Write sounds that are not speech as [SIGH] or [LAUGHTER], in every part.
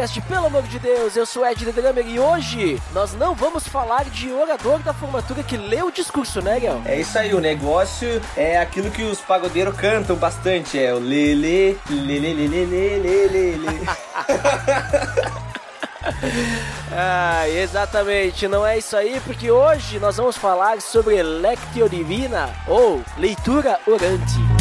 Podcast, pelo amor de Deus, eu sou Ed The Drummer e hoje nós não vamos falar de orador da formatura que leu o discurso, né, Gel? É isso aí, o negócio é aquilo que os pagodeiros cantam bastante, é o lele, lele, lele, lele, lele. Ah, exatamente, não é isso aí, porque hoje nós vamos falar sobre Lectio Divina ou leitura orante.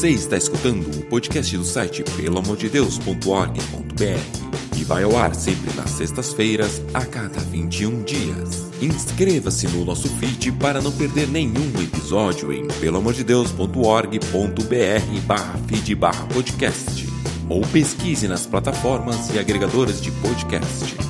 Você está escutando o podcast do site pelamordedeus.org.br e vai ao ar sempre nas sextas-feiras, a cada 21 dias. Inscreva-se no nosso feed para não perder nenhum episódio em pelamordedeus.org.br barra feed barra podcast ou pesquise nas plataformas e agregadores de podcast.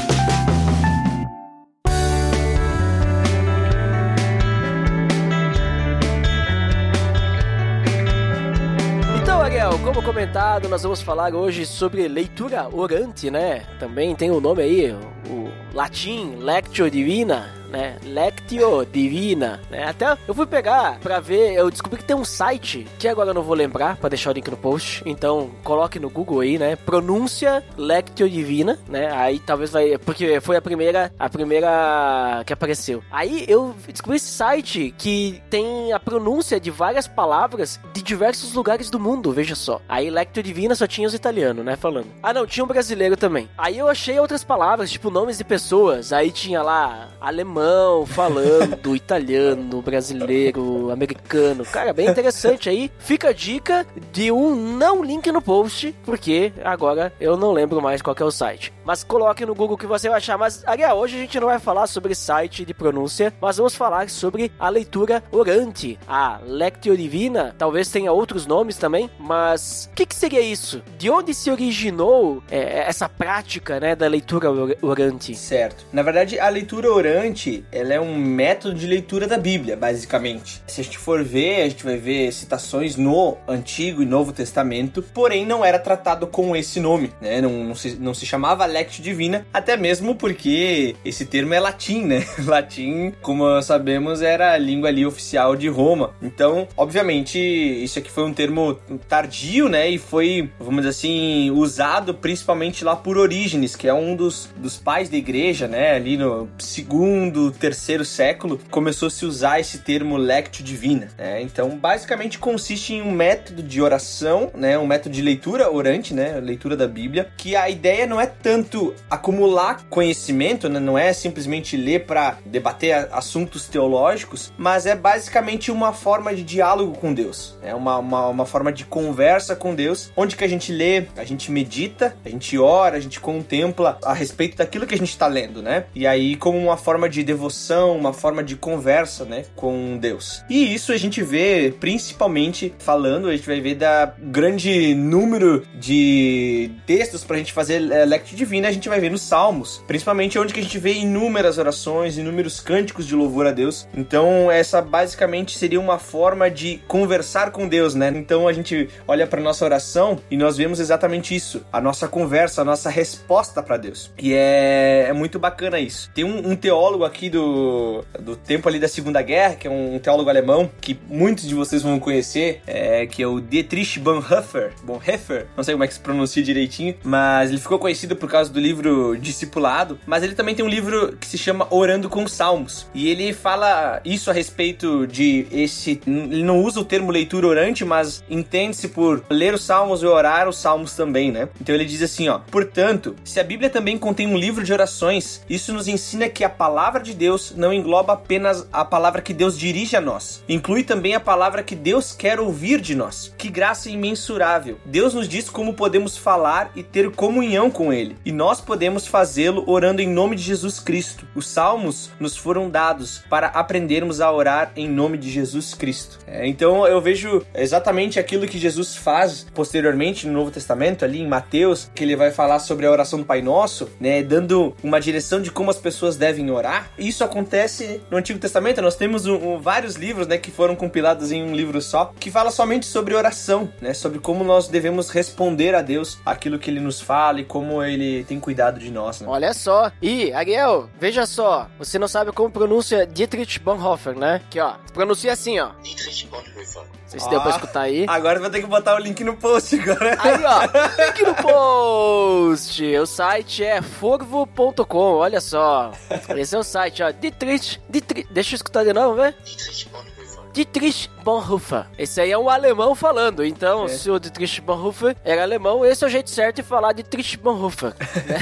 como comentado, nós vamos falar hoje sobre leitura orante, né? Também tem o nome aí, o latim Lectio Divina, né? Lectio Divina, né? Até eu fui pegar pra ver, eu descobri que tem um site que agora eu não vou lembrar pra deixar o link no post. Então, coloque no Google aí, né? Pronúncia Lectio Divina, né? Aí talvez vai, porque foi a primeira, a primeira que apareceu. Aí eu descobri esse site que tem a pronúncia de várias palavras de diversos lugares do mundo, veja só. Aí Lectio Divina só tinha os italianos, né, falando. Ah, não, tinha um brasileiro também. Aí eu achei outras palavras, tipo nomes de pessoas. Aí tinha lá alemão falando, [LAUGHS] italiano, brasileiro, americano. Cara, bem interessante aí. Fica a dica de um não link no post, porque agora eu não lembro mais qual é o site. Mas coloque no Google que você vai achar. Mas, Ariel, hoje a gente não vai falar sobre site de pronúncia, mas vamos falar sobre a leitura orante, a Lectio Divina. Talvez tenha outros nomes também, mas o que, que seria isso? De onde se originou é, essa prática né, da leitura or- orante? Certo. Na verdade, a leitura orante, ela é um método de leitura da Bíblia, basicamente. Se a gente for ver, a gente vai ver citações no Antigo e Novo Testamento, porém não era tratado com esse nome, né? Não, não se, não se chamava Lectio Divina, até mesmo porque esse termo é latim, né? [LAUGHS] latim, como sabemos, era a língua ali oficial de Roma. Então, obviamente, isso aqui foi um termo tardio, né? E foi, vamos dizer assim, usado principalmente lá por Orígenes, que é um dos, dos pais da igreja, né? Ali no segundo, terceiro século, começou a se usar esse termo lectio divina, né? Então, basicamente consiste em um método de oração, né? Um método de leitura orante, né? Leitura da Bíblia, que a ideia não é tanto acumular conhecimento, né? Não é simplesmente ler para debater assuntos teológicos, mas é basicamente uma forma de diálogo com Deus, é uma, uma, uma forma de conversa com Deus, onde que a gente lê, a gente medita, a gente ora, a gente contempla a respeito daquilo que a gente está lendo, né? E aí como uma forma de devoção, uma forma de conversa, né, com Deus. E isso a gente vê principalmente falando, a gente vai ver da grande número de textos pra gente fazer é, lectio divina, a gente vai ver nos Salmos, principalmente onde que a gente vê inúmeras orações, inúmeros cânticos de louvor a Deus. Então, essa basicamente seria uma forma de conversar com Deus, né? Então, a gente olha para nossa oração e nós vemos exatamente isso, a nossa conversa, a nossa resposta para Deus. E é, é muito bacana isso. Tem um, um teólogo aqui do, do tempo ali da Segunda Guerra, que é um teólogo alemão, que muitos de vocês vão conhecer, é, que é o Dietrich Bonhoeffer. Bonhoeffer, não sei como é que se pronuncia direitinho, mas ele ficou conhecido por causa do livro Discipulado, mas ele também tem um livro que se chama Orando com Salmos. E ele fala isso a respeito de esse. Ele não usa o termo leitura orante, mas entende-se por ler os salmos e orar os salmos também, né? Então ele diz assim, ó: Portanto, se a Bíblia também contém um livro de orações, isso nos ensina que a palavra de Deus não engloba apenas a palavra que Deus dirige a nós, inclui também a palavra que Deus quer ouvir de nós. Que graça imensurável! Deus nos diz como podemos falar e ter comunhão com Ele, e nós podemos fazê-lo orando em nome de Jesus Cristo. Os salmos nos foram dados para aprendermos a orar em nome de Jesus Cristo. É, então eu vejo exatamente aquilo que Jesus faz posteriormente no Novo Testamento, ali em Mateus, que ele vai falar sobre a oração do Pai Nosso, né, dando uma direção de como as pessoas devem orar. Isso acontece no Antigo Testamento. Nós temos um, um, vários livros, né, que foram compilados em um livro só, que fala somente sobre oração, né, sobre como nós devemos responder a Deus aquilo que Ele nos fala e como Ele tem cuidado de nós. Né? Olha só. E Ariel, veja só. Você não sabe como pronuncia Dietrich Bonhoeffer, né? Que ó, pronuncia assim, ó. Dietrich Bonhoeffer. Não sei se deu pra escutar aí. Agora vai ter que botar o link no post agora. Aí, ó. [LAUGHS] link no post. O site é forvo.com. Olha só. Esse é o site, ó. Dietrich. Dietrich. Deixa eu escutar de novo, vê? Dietrich Bonhoeffer. Dietrich Bonhoeffer. Esse aí é um alemão falando. Então, é. se o Dietrich Bonhoeffer era alemão, esse é o jeito certo de falar Dietrich Bonhoeffer. Né?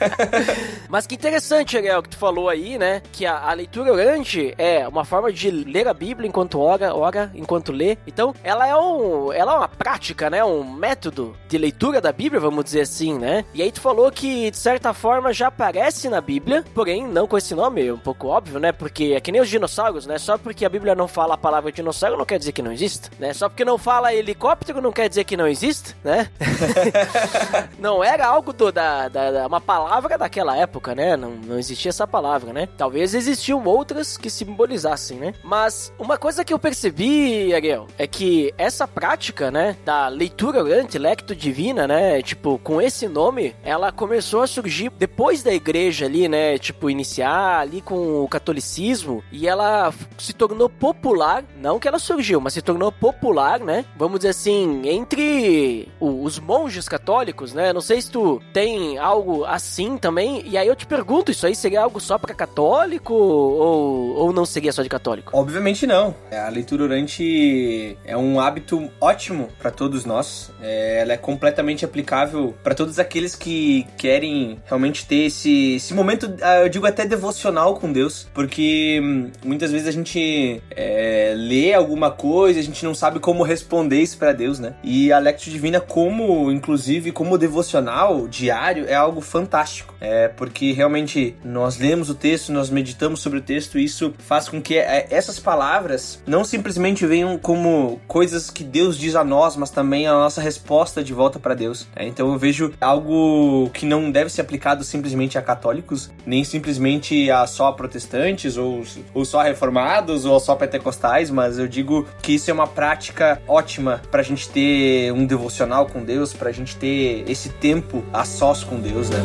[LAUGHS] Mas que interessante, Ariel, que tu falou aí, né? Que a, a, leitura orante é uma forma de ler a Bíblia enquanto ora, ora enquanto lê. Então, ela é, um, ela é uma prática, né? Um método de leitura da Bíblia, vamos dizer assim, né? E aí tu falou que, de certa forma, já aparece na Bíblia, porém, não com esse nome, um pouco óbvio, né? Porque é que nem os dinossauros, né? Só porque a Bíblia não fala a palavra dinossauro não quer dizer que não existe, né? Só porque não fala helicóptero não quer dizer que não existe, né? [LAUGHS] não era algo do, da, da, da, uma palavra daquela época, né? Não, não existia essa palavra, né? Talvez existiam outras que simbolizassem, né? Mas uma coisa que eu percebi, Ariel, é que essa prática, né, da leitura orante, lecto divina, né, tipo, com esse nome, ela começou a surgir depois da igreja ali, né, tipo, iniciar ali com o catolicismo e ela se tornou popular, não que ela surgiu, mas se tornou popular, né? Vamos dizer assim, entre os monges católicos, né? Não sei se tu tem algo assim também. E aí eu te pergunto, isso aí seria algo só para católico ou, ou não seria só de católico? Obviamente não. A leitura orante é um hábito ótimo para todos nós. É, ela é completamente aplicável para todos aqueles que querem realmente ter esse, esse momento, ah, eu digo até devocional com Deus, porque hum, muitas vezes a gente é, lê alguma coisa, a gente não sabe como responder isso para Deus, né? E a Lectio Divina, como, inclusive, como devocional diário, é algo fantástico. É porque realmente nós lemos o texto, nós meditamos sobre o texto, e isso faz com que é, essas palavras não simplesmente venham como coisas que Deus diz a nós, mas também a nossa resposta de volta para Deus. É, então eu vejo algo que não deve ser aplicado simplesmente a católicos, nem simplesmente a só protestantes, ou, ou só reformados, ou só pentecostais, mas eu digo que isso é uma prática ótima pra gente ter um devocional com Deus, pra gente ter esse tempo a sós com Deus, né?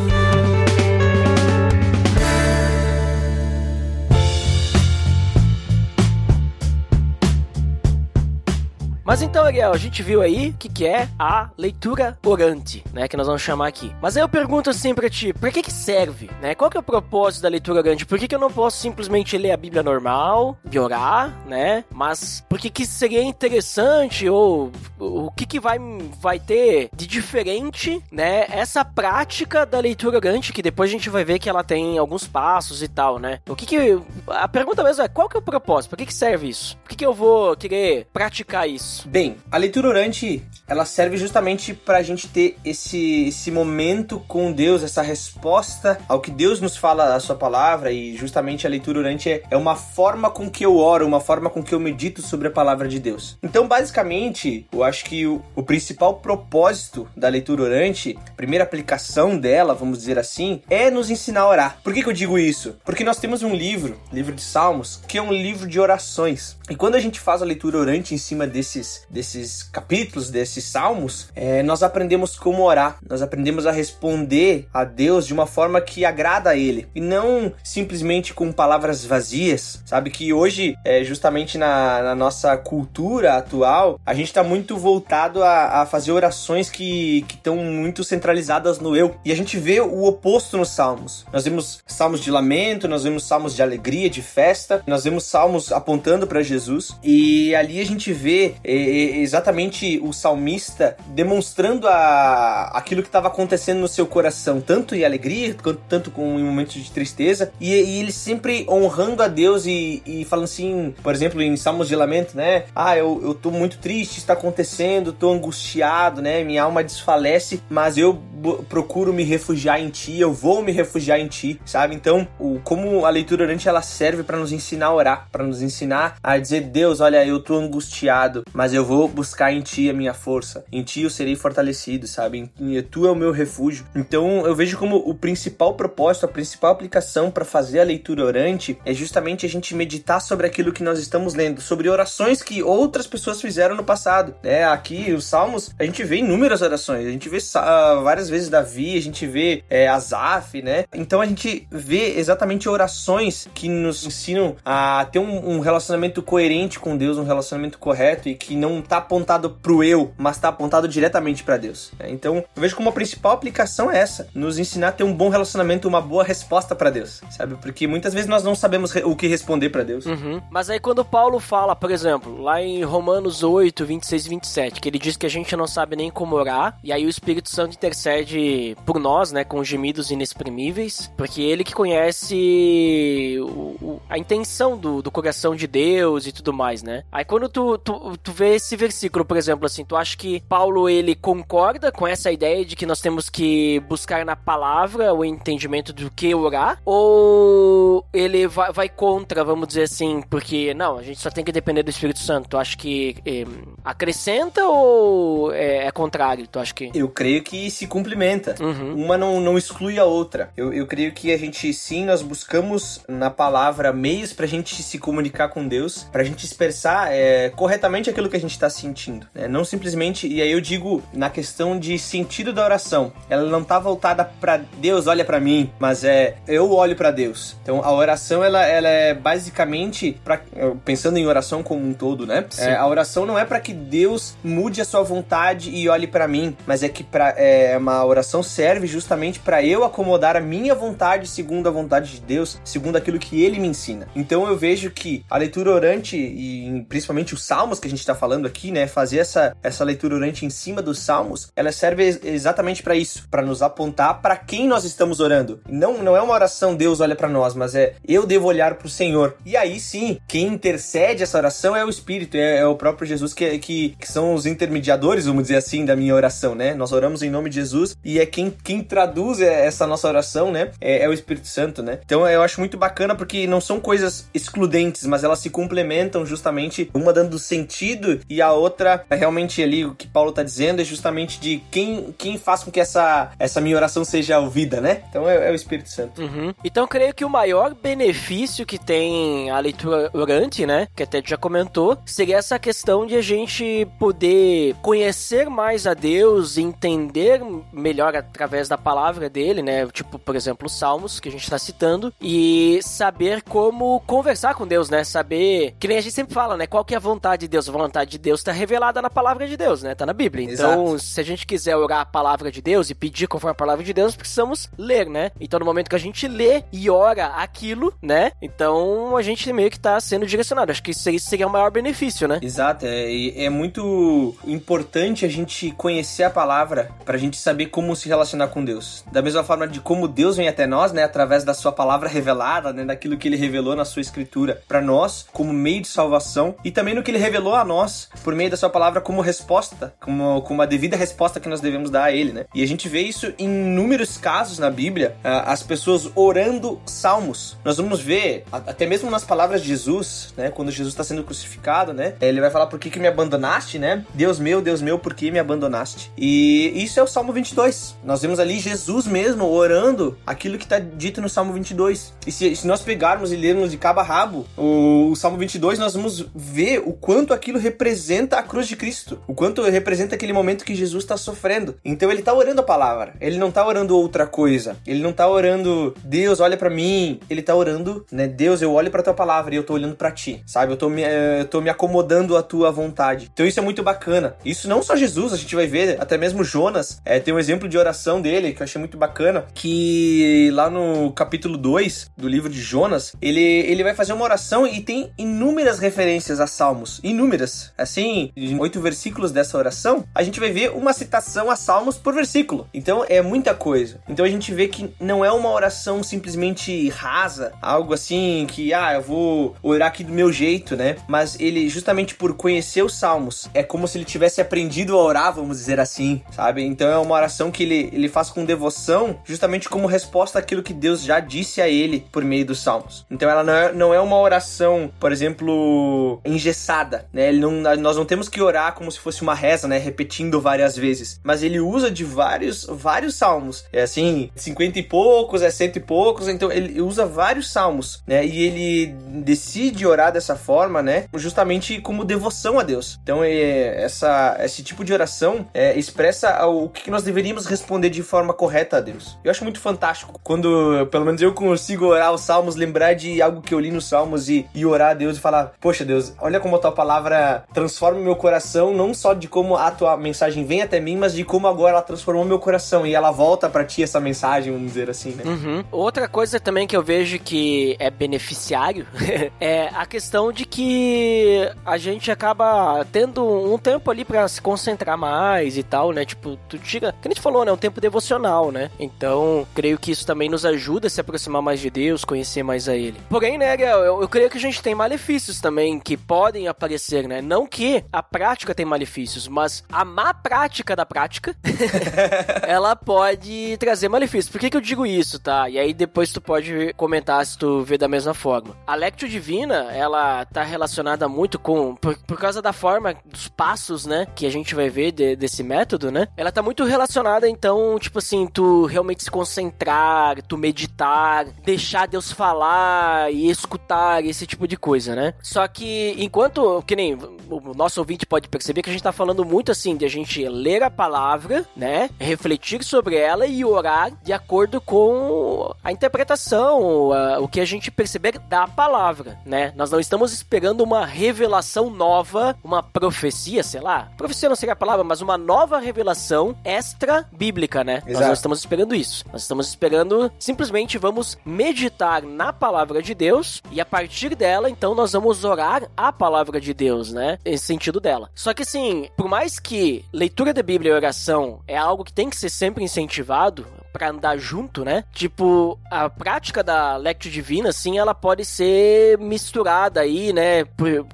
Mas então, Ariel, a gente viu aí o que, que é a leitura orante, né? Que nós vamos chamar aqui. Mas aí eu pergunto assim pra ti, pra que que serve, né? Qual que é o propósito da leitura orante? Por que, que eu não posso simplesmente ler a Bíblia normal, de orar, né? Mas por que que seria interessante ou o que que vai, vai ter de diferente, né? Essa prática da leitura orante, que depois a gente vai ver que ela tem alguns passos e tal, né? O que que... A pergunta mesmo é, qual que é o propósito? Por que que serve isso? Por que que eu vou querer praticar isso? Bem, a leitura orante, ela serve justamente para a gente ter esse, esse momento com Deus, essa resposta ao que Deus nos fala a sua palavra e justamente a leitura orante é, é uma forma com que eu oro, uma forma com que eu medito sobre a palavra de Deus. Então, basicamente, eu acho que o, o principal propósito da leitura orante, a primeira aplicação dela, vamos dizer assim, é nos ensinar a orar. Por que, que eu digo isso? Porque nós temos um livro, livro de Salmos, que é um livro de orações. E quando a gente faz a leitura orante em cima desses desses, capítulos, desses salmos, é, nós aprendemos como orar, nós aprendemos a responder a Deus de uma forma que agrada a Ele e não simplesmente com palavras vazias, sabe? Que hoje, é, justamente na, na nossa cultura atual, a gente está muito voltado a, a, fazer orações que estão muito centralizadas no eu e a gente vê o oposto nos salmos. Nós vemos salmos de lamento, nós vemos salmos de alegria, de festa, nós vemos salmos apontando para Jesus e ali a gente vê é, exatamente o salmista demonstrando a, aquilo que estava acontecendo no seu coração, tanto em alegria, quanto tanto com em momentos de tristeza, e, e ele sempre honrando a Deus e, e falando assim, por exemplo, em Salmos de Lamento, né? Ah, eu, eu tô muito triste, está acontecendo, tô angustiado, né? Minha alma desfalece, mas eu procuro me refugiar em ti, eu vou me refugiar em ti, sabe? Então, o, como a leitura orante ela serve para nos ensinar a orar, para nos ensinar a dizer, Deus, olha, eu tô angustiado, mas eu vou buscar em ti a minha força, em ti eu serei fortalecido, sabe? Em, tu é o meu refúgio. Então, eu vejo como o principal propósito, a principal aplicação para fazer a leitura orante é justamente a gente meditar sobre aquilo que nós estamos lendo, sobre orações que outras pessoas fizeram no passado. É, aqui os Salmos, a gente vê inúmeras orações, a gente vê uh, várias vezes Davi, a gente vê é, Asaf, né? Então a gente vê exatamente orações que nos ensinam a ter um, um, relacionamento coerente com Deus, um relacionamento correto e que não tá apontado pro eu, mas tá apontado diretamente para Deus. Né? Então eu vejo como a principal aplicação é essa, nos ensinar a ter um bom relacionamento, uma boa resposta para Deus, sabe? Porque muitas vezes nós não sabemos o que responder para Deus. Uhum. Mas aí quando Paulo fala, por exemplo, lá em Romanos 8, 26 e 27, que ele diz que a gente não sabe nem como orar, e aí o Espírito Santo intercede por nós, né, com gemidos inexprimíveis, porque ele que conhece o, o, a intenção do, do coração de Deus e tudo mais, né? Aí quando tu, tu, tu vê esse versículo, por exemplo, assim, tu acha que Paulo ele concorda com essa ideia de que nós temos que buscar na palavra o entendimento do que orar? Ou ele vai, vai contra, vamos dizer assim, porque não, a gente só tem que depender do Espírito Santo. Tu acha que eh, acrescenta ou é, é, contrário? Tu acha que. Eu creio que se complementa. Uhum. Uma não, não exclui a outra. Eu, eu creio que a gente, sim, nós buscamos na palavra meios pra gente se comunicar com Deus, pra gente expressar é, corretamente aquilo que a gente tá sentindo. Né? Não simplesmente. E aí eu digo na questão de sentido da oração. Ela não tá voltada para Deus, olha para mim, mas é eu olho para Deus. Então a oração ela, ela é basicamente pra, pensando em oração como um todo, né? É, a oração não é para que Deus mude a sua vontade e olhe para mim, mas é que é, uma oração serve justamente para eu acomodar a minha vontade segundo a vontade de Deus, segundo aquilo que Ele me ensina. Então eu vejo que a leitura orante e principalmente os salmos que a gente está falando aqui, né? Fazer essa essa leitura orante em cima dos salmos, ela serve exatamente para isso, para nos apontar para quem nós estamos orando. Não não é uma oração Deus olha para nós, mas é eu devo olhar para o Senhor. E aí sim, quem intercede essa oração é o Espírito, é, é o próprio Jesus que, que, que, são os intermediadores, vamos dizer assim, da minha oração, né? Nós oramos em nome de Jesus e é quem, quem traduz essa nossa oração, né? É, é o Espírito Santo, né? Então eu acho muito bacana porque não são coisas excludentes, mas elas se complementam justamente, uma dando sentido e a outra, é realmente ali o que Paulo tá dizendo é justamente de quem, quem faz com que essa, essa minha oração seja ouvida, né? Então é, é o Espírito Santo. Uhum. Então creio que o maior benefício que tem a leitura orante, né? Que até já comentou, seria essa questão de a gente poder conhecer mais a Deus, entender melhor através da palavra dele, né? Tipo, por exemplo, os Salmos que a gente está citando e saber como conversar com Deus, né? Saber, que nem a gente sempre fala, né? Qual que é a vontade de Deus? A vontade de Deus está revelada na palavra de Deus, né? Tá na Bíblia. Então, Exato. se a gente quiser orar a palavra de Deus e pedir conforme a palavra de Deus, precisamos ler, né? Então, no momento que a gente lê e ora aquilo, né? Então, a gente meio que tá sendo direcionado. Acho que isso seria o maior benefício, né? Exato. É, é muito importante a gente conhecer a palavra pra gente saber como se relacionar com Deus. Da mesma forma de como Deus vem até nós, né? Através da sua palavra revelada, né? Daquilo que ele revelou na sua escritura para nós, como meio de salvação. E também no que ele revelou a nós, por meio da sua palavra, como resposta, como, como a devida resposta que nós devemos dar a ele, né? E a gente vê isso em inúmeros casos na Bíblia, as pessoas orando salmos. Nós vamos ver, até mesmo nas palavras de Jesus, né? Quando Jesus está sendo crucificado, né? Ele vai falar, por que, que me abandonaste, né? Deus meu, Deus meu, por que me abandonaste? E isso é o Salmo 22. Nós vemos ali Jesus mesmo orando aquilo que está dito no Salmo 22. E se, se, nós pegarmos e lermos de cabo a rabo o, o Salmo 22, nós vamos ver o quanto aquilo representa a cruz de Cristo. O quanto representa aquele momento que Jesus está sofrendo. Então ele está orando a palavra. Ele não está orando outra coisa. Ele não está orando, Deus, olha para mim. Ele está orando, né? Deus, eu olho para tua palavra e eu tô olhando para ti, sabe? Eu tô me, eu tô me acomodando à tua vontade. Então isso é muito bacana. Isso não só Jesus, a gente vai ver, até mesmo Jonas, é, tem um exemplo de oração dele que eu achei muito bacana, que lá no capítulo 2 do livro de Jonas, ele, ele vai fazer uma oração e tem inúmeras referências a salmos, inúmeras. Assim, em oito versículos dessa oração, a gente vai ver uma citação a Salmos por versículo. Então é muita coisa. Então a gente vê que não é uma oração simplesmente rasa, algo assim que, ah, eu vou orar aqui do meu jeito, né? Mas ele, justamente por conhecer os Salmos, é como se ele tivesse aprendido a orar, vamos dizer assim, sabe? Então é uma oração que ele, ele faz com devoção, justamente como resposta àquilo que Deus já disse a ele por meio dos Salmos. Então ela não é, não é uma oração, por exemplo, engessada, né? Ele não, nós não temos que orar como se fosse uma reza, né? Repetindo várias vezes. Mas ele usa de vários, vários salmos. É assim, cinquenta e poucos, é cento e poucos. Então ele usa vários salmos, né? E ele decide orar dessa forma, né? Justamente como devoção a Deus. Então é, essa, esse tipo de oração é, expressa o que nós deveríamos responder de forma correta a Deus. Eu acho muito fantástico quando, pelo menos eu consigo orar os salmos, lembrar de algo que eu li nos salmos e, e orar a Deus e falar: Poxa, Deus, olha como a tua palavra transforma meu coração, não só de como a tua mensagem vem até mim, mas de como agora ela transformou meu coração e ela volta para ti essa mensagem, vamos dizer assim, né? Uhum. Outra coisa também que eu vejo que é beneficiário [LAUGHS] é a questão de que a gente acaba tendo um tempo ali para se concentrar mais e tal, né? Tipo, tu tira, que a gente falou, né? Um tempo devocional, né? Então, creio que isso também nos ajuda a se aproximar mais de Deus, conhecer mais a Ele. Porém, né, eu, eu creio que a gente tem malefícios também que podem aparecer, né? Não que a prática tem malefícios, mas a má prática da prática [LAUGHS] ela pode trazer malefícios. Por que, que eu digo isso, tá? E aí depois tu pode comentar se tu vê da mesma forma. A Lectio Divina, ela tá relacionada muito com. Por, por causa da forma, dos passos, né? Que a gente vai ver de, desse método, né? Ela tá muito relacionada, então, tipo assim, tu realmente se concentrar, tu meditar, deixar Deus falar e escutar, esse tipo de coisa, né? Só que enquanto, que nem o nosso ouvinte pode perceber que a gente tá falando muito assim de a gente ler a palavra, né? Refletir sobre ela e orar de acordo com a interpretação, a, o que a gente perceber da palavra, né? Nós não estamos esperando uma revelação nova, uma profecia, sei lá. Profecia não seria a palavra, mas uma nova revelação extra bíblica, né? Exato. Nós não estamos esperando isso. Nós estamos esperando simplesmente vamos meditar na palavra de Deus e a partir dela, então nós vamos orar a palavra de Deus, né? Esse sentido dela. Só que assim, por mais que leitura da Bíblia e oração é algo que tem que ser sempre incentivado, para andar junto, né? Tipo, a prática da Lectio Divina, assim, ela pode ser misturada aí, né?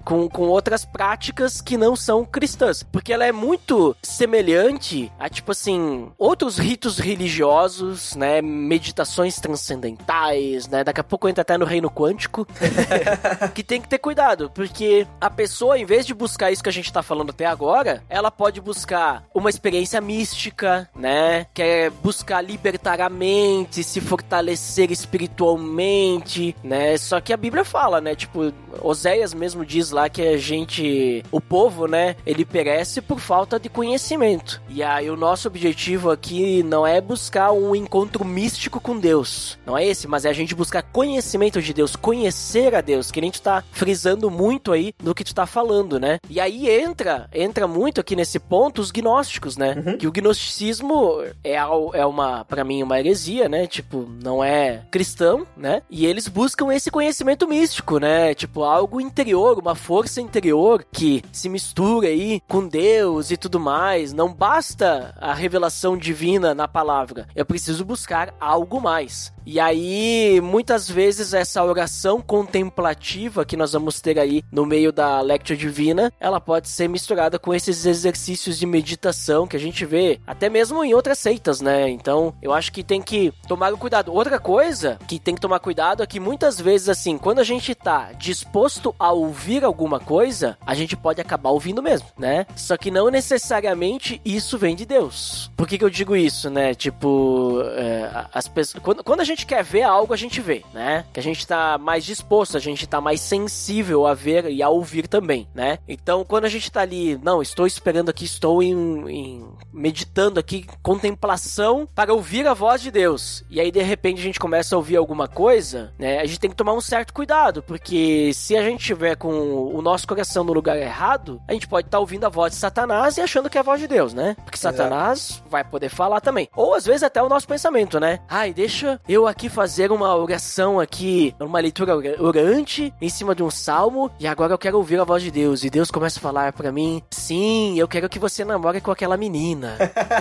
Com, com outras práticas que não são cristãs. Porque ela é muito semelhante a, tipo assim, outros ritos religiosos, né? Meditações transcendentais, né? Daqui a pouco entra até no reino quântico. [LAUGHS] que tem que ter cuidado, porque a pessoa, em vez de buscar isso que a gente tá falando até agora, ela pode buscar uma experiência mística, né? Quer buscar liberdade libertar a mente, se fortalecer espiritualmente, né? Só que a Bíblia fala, né? Tipo, Oséias mesmo diz lá que a gente, o povo, né? Ele perece por falta de conhecimento. E aí o nosso objetivo aqui não é buscar um encontro místico com Deus. Não é esse, mas é a gente buscar conhecimento de Deus, conhecer a Deus, que a gente tá frisando muito aí no que tu tá falando, né? E aí entra, entra muito aqui nesse ponto os gnósticos, né? Uhum. Que o gnosticismo é, é uma para mim uma heresia, né? Tipo, não é cristão, né? E eles buscam esse conhecimento místico, né? Tipo, algo interior, uma força interior que se mistura aí com Deus e tudo mais. Não basta a revelação divina na palavra. Eu preciso buscar algo mais. E aí, muitas vezes, essa oração contemplativa que nós vamos ter aí no meio da Lectio Divina, ela pode ser misturada com esses exercícios de meditação que a gente vê até mesmo em outras seitas, né? Então, eu acho que tem que tomar cuidado. Outra coisa que tem que tomar cuidado é que muitas vezes, assim, quando a gente tá disposto a ouvir alguma coisa, a gente pode acabar ouvindo mesmo, né? Só que não necessariamente isso vem de Deus. Por que, que eu digo isso, né? Tipo, é, as pessoas. Quando, quando a gente quer ver algo, a gente vê, né? Que a gente tá mais disposto, a gente tá mais sensível a ver e a ouvir também, né? Então, quando a gente tá ali, não, estou esperando aqui, estou em, em meditando aqui, contemplação para ouvir ouvir a voz de Deus. E aí, de repente, a gente começa a ouvir alguma coisa, né? A gente tem que tomar um certo cuidado, porque se a gente tiver com o nosso coração no lugar errado, a gente pode estar tá ouvindo a voz de Satanás e achando que é a voz de Deus, né? Porque Satanás vai poder falar também. Ou às vezes até o nosso pensamento, né? Ai, deixa eu aqui fazer uma oração aqui, uma leitura orante em cima de um salmo, e agora eu quero ouvir a voz de Deus. E Deus começa a falar para mim: Sim, eu quero que você namore com aquela menina.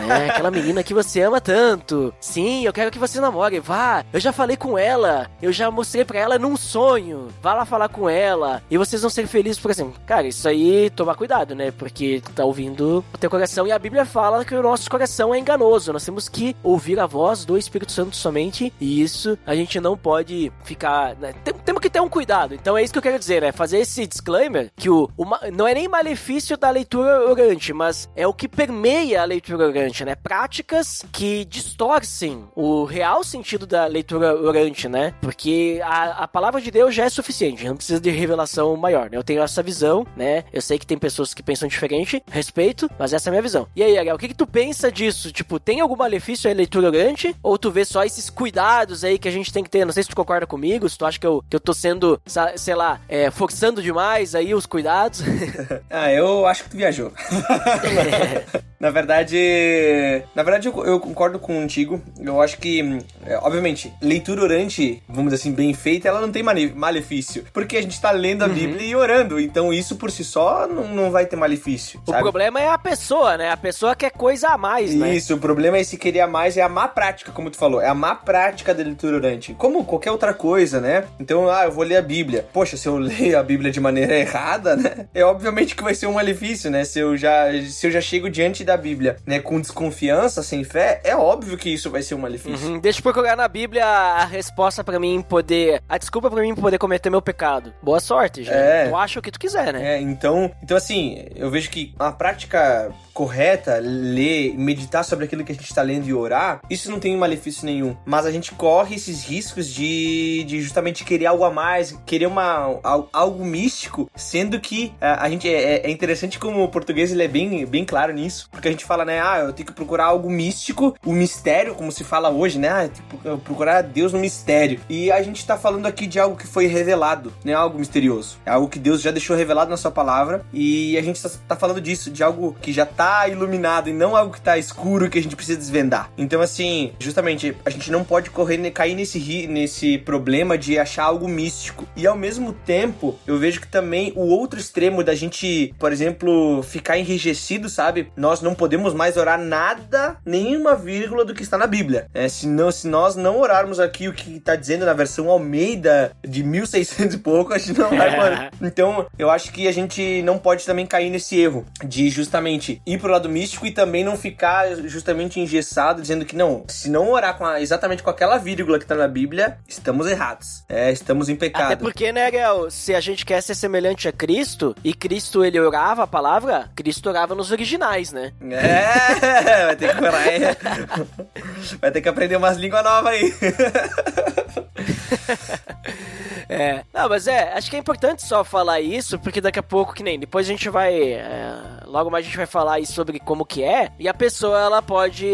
né? Aquela menina que você ama tanto. Sim, eu quero que você namore. Vá, eu já falei com ela. Eu já mostrei para ela num sonho. Vá lá falar com ela. E vocês vão ser felizes por exemplo. Cara, isso aí, tomar cuidado, né? Porque tá ouvindo o teu coração. E a Bíblia fala que o nosso coração é enganoso. Nós temos que ouvir a voz do Espírito Santo somente. E isso a gente não pode ficar. Né? Tem, temos que ter um cuidado. Então é isso que eu quero dizer, né? Fazer esse disclaimer que o, o não é nem malefício da leitura orante, mas é o que permeia a leitura orante, né? Práticas que distorcem o real sentido da leitura orante, né? Porque a, a palavra de Deus já é suficiente, não precisa de revelação maior, né? Eu tenho essa visão, né? Eu sei que tem pessoas que pensam diferente, respeito, mas essa é a minha visão. E aí, Ariel, o que, que tu pensa disso? Tipo, tem algum malefício à leitura orante? Ou tu vê só esses cuidados aí que a gente tem que ter? Não sei se tu concorda comigo, se tu acha que eu, que eu tô sendo, sei lá, é, forçando demais aí os cuidados. [LAUGHS] ah, eu acho que tu viajou. [LAUGHS] na verdade, na verdade eu, eu, concordo contigo. Eu acho que, é, obviamente, leitura orante, vamos dizer assim, bem feita, ela não tem malefício. Porque a gente tá lendo a uhum. Bíblia e orando. Então isso por si só não, não vai ter malefício. O problema é a pessoa, né? A pessoa quer coisa a mais, né? Isso, o problema é se querer a mais, é a má prática, como tu falou. É a má prática da leitura orante. Como qualquer outra coisa, né? Então, ah, eu vou ler a Bíblia. Poxa, se eu [LAUGHS] ler a Bíblia de maneira [LAUGHS] errada, né? É obviamente que vai ser um malefício, né? Se eu já, se eu já chego diante da Bíblia, né, com desconfiança, sem fé, é óbvio que isso vai ser um malefício. Uhum. Deixa eu procurar na Bíblia a resposta para mim poder, a desculpa para mim poder cometer meu pecado. Boa sorte, gente. É. Tu acha o que tu quiser, né? É, então, então assim, eu vejo que a prática correta, ler, meditar sobre aquilo que a gente está lendo e orar, isso não tem malefício nenhum. Mas a gente corre esses riscos de, de justamente querer algo a mais, querer uma, algo místico, sendo que a, é, a gente é, é, interessante como o português ele é bem, bem claro nisso, porque a gente fala, né, ah, eu tenho que procurar algo místico, o mistério, como se fala hoje, né, ah, tipo, procurar Deus no mistério. E a gente está falando aqui de algo que foi revelado, né, algo misterioso. É algo que Deus já deixou revelado na sua palavra e a gente está tá falando disso, de algo que já está tá iluminado e não algo que tá escuro que a gente precisa desvendar. Então, assim, justamente, a gente não pode correr, cair nesse, nesse problema de achar algo místico. E ao mesmo tempo, eu vejo que também o outro extremo da gente, por exemplo, ficar enrijecido, sabe? Nós não podemos mais orar nada, nenhuma vírgula do que está na Bíblia. É, se, não, se nós não orarmos aqui o que está dizendo na versão Almeida de 1600 e pouco, a gente não vai. [LAUGHS] então, eu acho que a gente não pode também cair nesse erro de justamente ir ir pro lado místico e também não ficar justamente engessado dizendo que não, se não orar com a, exatamente com aquela vírgula que tá na Bíblia, estamos errados. É, estamos em pecado. Até porque, né, Gael, se a gente quer ser semelhante a Cristo, e Cristo ele orava a palavra, Cristo orava nos originais, né? É, [LAUGHS] vai ter que orar, é. [LAUGHS] Vai ter que aprender umas línguas novas aí. [LAUGHS] é. Não, mas é, acho que é importante só falar isso, porque daqui a pouco, que nem, depois a gente vai. É, logo mais a gente vai falar aí sobre como que é, e a pessoa ela pode,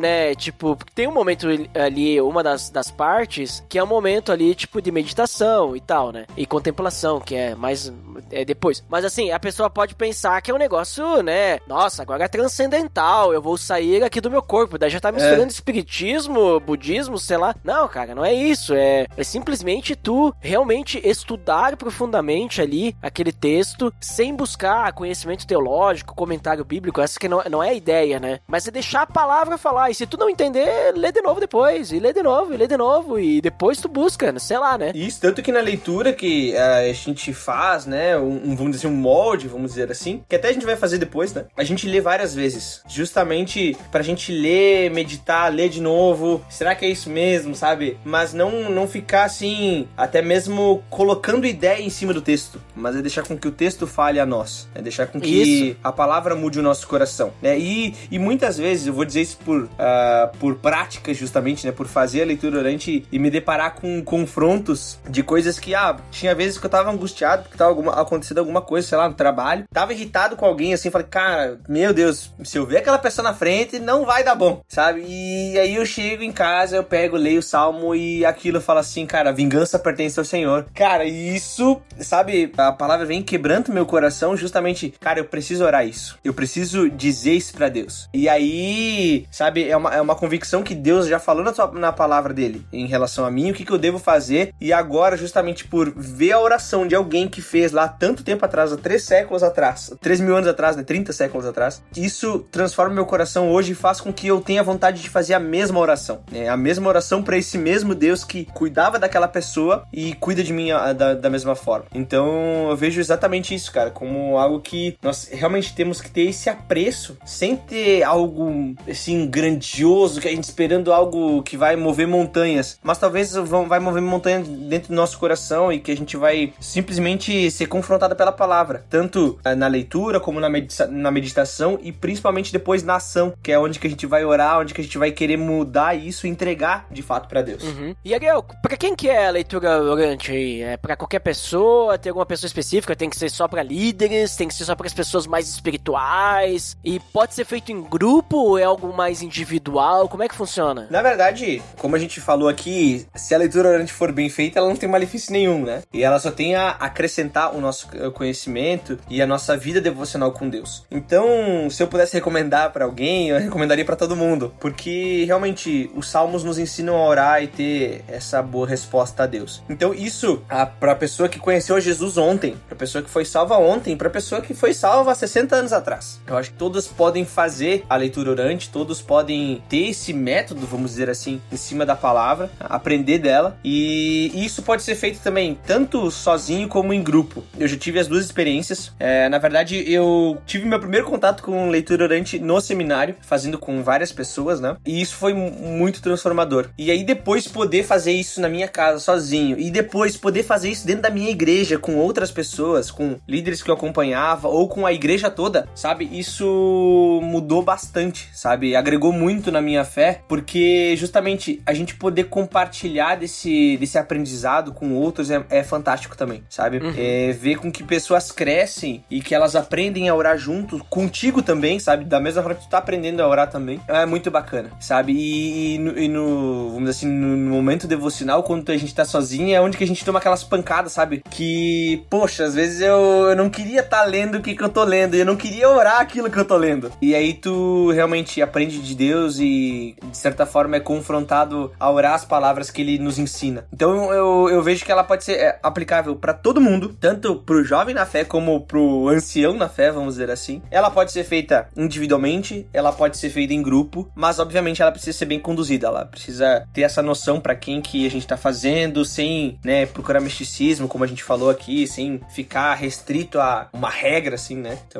né, tipo, tem um momento ali, uma das, das partes, que é um momento ali, tipo, de meditação e tal, né? E contemplação, que é mais. É depois. Mas assim, a pessoa pode pensar que é um negócio, né? Nossa, agora é transcendental, eu vou sair aqui do meu corpo. Daí já tá misturando é. espiritismo, budismo, sei lá. Não, cara, não é isso. É, é simplesmente tu realmente estudar profundamente ali aquele texto sem buscar conhecimento teológico, comentário bíblico, essa que não, não é a ideia, né? Mas é deixar a palavra falar. E se tu não entender, lê de novo depois, e lê de novo, e lê de novo, e depois tu busca, sei lá, né? Isso, tanto que na leitura que uh, a gente faz, né, um, um, vamos dizer, um molde, vamos dizer assim, que até a gente vai fazer depois, né? A gente lê várias vezes, justamente pra gente ler, meditar, ler de novo. Será que é isso mesmo, sabe? Mas não, não ficar assim, até mesmo colocando ideia em cima do texto, mas é deixar com que o texto fale a nós, é deixar com que Isso. A palavra mude o nosso coração, né? E, e muitas vezes, eu vou dizer isso por, ah, por prática justamente, né? Por fazer a leitura orante e me deparar com confrontos de coisas que, ah, tinha vezes que eu tava angustiado porque tava alguma, acontecendo alguma coisa, sei lá, no trabalho, tava irritado com alguém assim, falei, cara, meu Deus, se eu ver aquela pessoa na frente, não vai dar bom, sabe? E aí eu chego em casa, eu pego, leio o salmo e aquilo fala assim, cara, vingança pertence ao Senhor. Cara, isso, sabe, a palavra vem quebrando meu coração justamente, cara, eu preciso orar isso. Eu preciso dizer isso pra Deus. E aí, sabe, é uma, é uma convicção que Deus já falou na, sua- na palavra dele em relação a mim, o que, que eu devo fazer. E agora, justamente por ver a oração de alguém que fez lá tanto tempo atrás, há três séculos atrás, três mil anos atrás, né, 30 séculos atrás, isso transforma meu coração hoje e faz com que eu tenha vontade de fazer a mesma oração. Né? A mesma oração pra esse mesmo Deus que cuidava daquela pessoa e cuida de mim da, da mesma forma. Então eu vejo exatamente isso, cara, como algo que nós realmente temos que ter esse apreço, sem ter algo assim grandioso, que a gente esperando algo que vai mover montanhas, mas talvez vai mover montanhas dentro do nosso coração e que a gente vai simplesmente ser confrontado pela palavra, tanto ah, na leitura como na, medita- na meditação e principalmente depois na ação, que é onde que a gente vai orar, onde que a gente vai querer mudar isso e entregar de fato pra Deus. Uhum. E Ariel, pra quem que é a leitura orante? É pra qualquer pessoa? Tem alguma pessoa específica? Tem que ser só pra líderes? Tem que ser só para as pessoas mais espirituais? E pode ser feito em grupo ou é algo mais individual? Como é que funciona? Na verdade, como a gente falou aqui, se a leitura orante for bem feita, ela não tem malefício nenhum, né? E ela só tem a acrescentar o nosso conhecimento e a nossa vida devocional com Deus. Então, se eu pudesse recomendar pra alguém, eu recomendaria pra todo mundo, porque realmente os salmos nos ensinam a orar e ter essa boa resposta a Deus. Então, isso a, pra pessoa que conheceu Jesus ontem, pra pessoa que foi salva ontem, pra pessoa que foi salva há 60 anos atrás. Eu acho que todos podem fazer a leitura orante, todos podem ter esse método, vamos dizer assim, em cima da palavra, aprender dela. E isso pode ser feito também, tanto sozinho como em grupo. Eu já tive as duas experiências. É, na verdade, eu tive meu primeiro contato com leitura orante no seminário, fazendo com várias pessoas, né? E isso foi mu- muito transformador. E aí depois poder fazer isso na minha casa sozinho e depois poder fazer isso dentro da minha igreja com outras pessoas, com líderes que eu acompanhava ou com a igreja toda, sabe? Isso mudou bastante, sabe? Agregou muito na minha fé, porque justamente a gente poder compartilhar desse, desse aprendizado com outros é, é fantástico também, sabe? É, ver com que pessoas crescem e que elas aprendem a orar junto contigo também, sabe? Da mesma forma que tu tá aprendendo a orar também, é muito bacana, sabe? E, e no, e no- vamos dizer assim, no, no momento devocional, quando a gente tá sozinho, é onde que a gente toma aquelas pancadas, sabe? Que, poxa, às vezes eu, eu não queria estar lendo o que, que eu tô lendo, e eu não queria orar aquilo que eu tô lendo. E aí tu realmente aprende de Deus e, de certa forma, é confrontado a orar as palavras que ele nos ensina. Então eu, eu vejo que ela pode ser é, aplicável pra todo mundo, tanto pro jovem na fé como pro ancião na fé, vamos dizer assim. Ela pode ser feita individualmente, ela pode ser feita em grupo, mas obviamente ela precisa ser bem conduzida, ela precisa ter essa noção pra quem que a gente tá fazendo, sem, né, procurar misticismo, como a gente falou aqui, sem ficar restrito a uma regra assim, né? Então,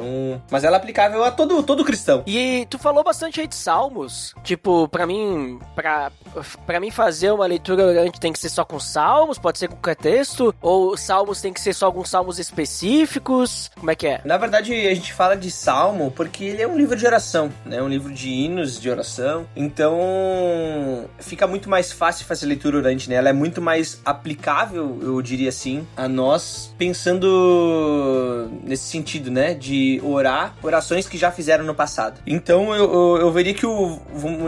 mas ela é aplicável a todo todo cristão. E tu falou bastante aí de salmos. Tipo, pra mim, pra, pra mim fazer uma leitura orante tem que ser só com salmos, pode ser com qualquer texto, ou salmos tem que ser só alguns salmos específicos. Como é que é? Na verdade, a gente fala de salmo porque ele é um livro de oração, né? Um livro de hinos de oração. Então, fica muito mais fácil fazer leitura orante, né? Ela é muito mais aplicável, eu diria assim, a nós pensando nesse sentido, né? De orar orações que já fizeram no passado. Então, eu, eu, eu veria que o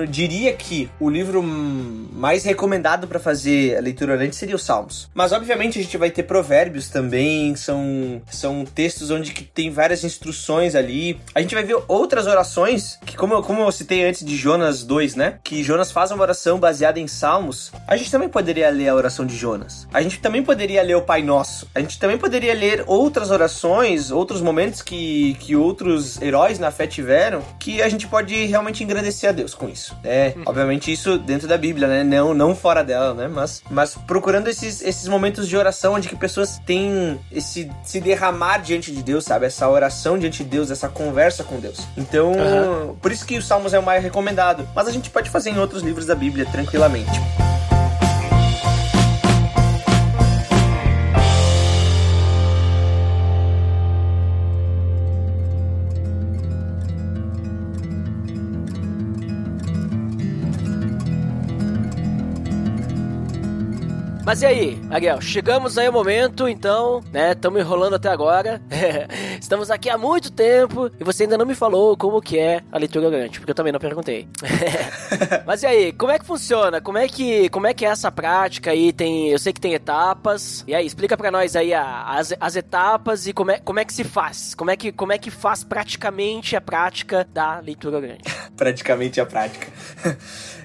eu diria que o livro mais recomendado para fazer a leitura orante seria os Salmos. Mas obviamente a gente vai ter provérbios também, são são textos onde que tem várias instruções ali. A gente vai ver outras orações que como como eu citei antes de Jonas 2, né? Que Jonas faz uma oração baseada em Salmos. A gente também poderia ler a oração de Jonas. A gente também poderia ler o Pai Nosso. A gente também poderia ler outras orações, outros momentos que, que outros heróis na fé tiveram, que a gente pode realmente engrandecer a Deus com isso. É, obviamente isso dentro da Bíblia, né? Não, não fora dela, né? Mas, mas procurando esses, esses momentos de oração onde que pessoas têm esse se derramar diante de Deus, sabe? Essa oração diante de Deus, essa conversa com Deus. Então, Aham. por isso que os Salmos é o mais recomendado. Mas a gente pode fazer em outros livros da Bíblia tranquilamente. Mas e aí, Ariel, chegamos aí ao momento, então, né? Estamos enrolando até agora. [LAUGHS] Estamos aqui há muito tempo e você ainda não me falou como que é a leitura orante, porque eu também não perguntei. [LAUGHS] Mas e aí, como é que funciona? Como é que, como é que é essa prática aí? Tem, eu sei que tem etapas. E aí, explica para nós aí a, as, as etapas e como é, como é que se faz? Como é que, como é que faz praticamente a prática da leitura orante? [LAUGHS] praticamente a prática.